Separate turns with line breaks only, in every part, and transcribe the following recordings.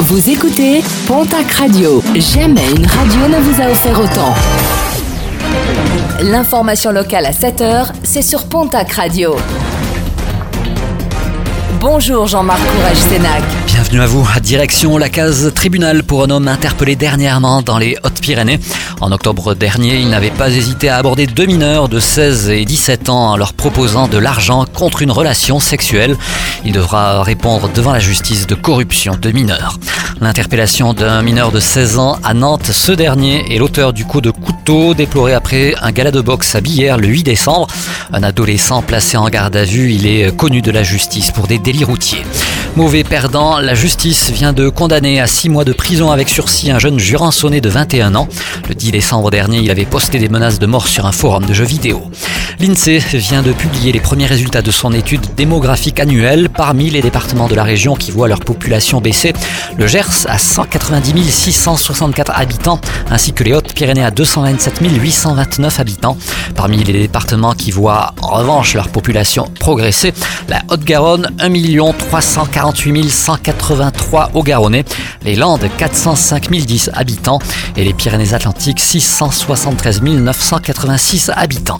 Vous écoutez Pontac Radio. Jamais une radio ne vous a offert autant. L'information locale à 7h, c'est sur Pontac Radio. Bonjour Jean-Marc Courage Sénac.
Bienvenue à vous. Direction la case tribunal pour un homme interpellé dernièrement dans les Hautes-Pyrénées. En octobre dernier, il n'avait pas hésité à aborder deux mineurs de 16 et 17 ans en leur proposant de l'argent contre une relation sexuelle. Il devra répondre devant la justice de corruption de mineurs. L'interpellation d'un mineur de 16 ans à Nantes, ce dernier est l'auteur du coup de déploré après un gala de boxe à Billère le 8 décembre. Un adolescent placé en garde à vue, il est connu de la justice pour des délits routiers. Mauvais perdant, la justice vient de condamner à 6 mois de prison avec sursis un jeune jurançonné de 21 ans. Le 10 décembre dernier, il avait posté des menaces de mort sur un forum de jeux vidéo. L'INSEE vient de publier les premiers résultats de son étude démographique annuelle parmi les départements de la région qui voient leur population baisser. Le Gers à 190 664 habitants ainsi que les Hautes-Pyrénées à 227 829 habitants. Parmi les départements qui voient en revanche leur population progresser, la Haute-Garonne 1 348 183 au Garonnais, les Landes 405 010 habitants et les Pyrénées-Atlantiques 673 986 habitants.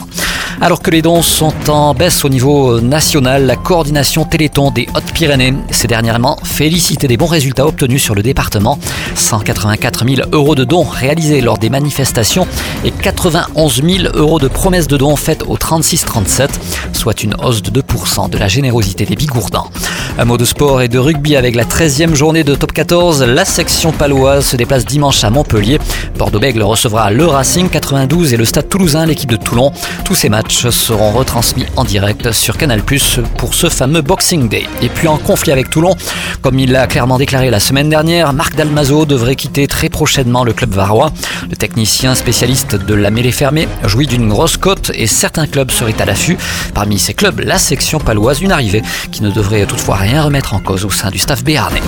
Alors que les dons sont en baisse au niveau national, la coordination Téléthon des Hautes-Pyrénées s'est dernièrement félicité des bons résultats obtenus sur le département. 184 000 euros de dons réalisés lors des manifestations et 91 000 euros de promesses de dons faites au 36-37, soit une hausse de 2% de la générosité des Bigourdans. Un mot de sport et de rugby avec la 13e journée de top 14. La section paloise se déplace dimanche à Montpellier. Bordeaux-Bègles recevra le Racing 92 et le Stade Toulousain, l'équipe de Toulon. Tous ces matchs seront retransmis en direct sur Canal Plus pour ce fameux Boxing Day. Et puis en conflit avec Toulon, comme il l'a clairement déclaré la semaine dernière, Marc Dalmazo devrait quitter très prochainement le club varois. Le technicien spécialiste de la mêlée fermée jouit d'une grosse cote et certains clubs seraient à l'affût. Parmi ces clubs, la section paloise, une arrivée qui ne devrait toutefois rien remettre en cause au sein du staff béarnais.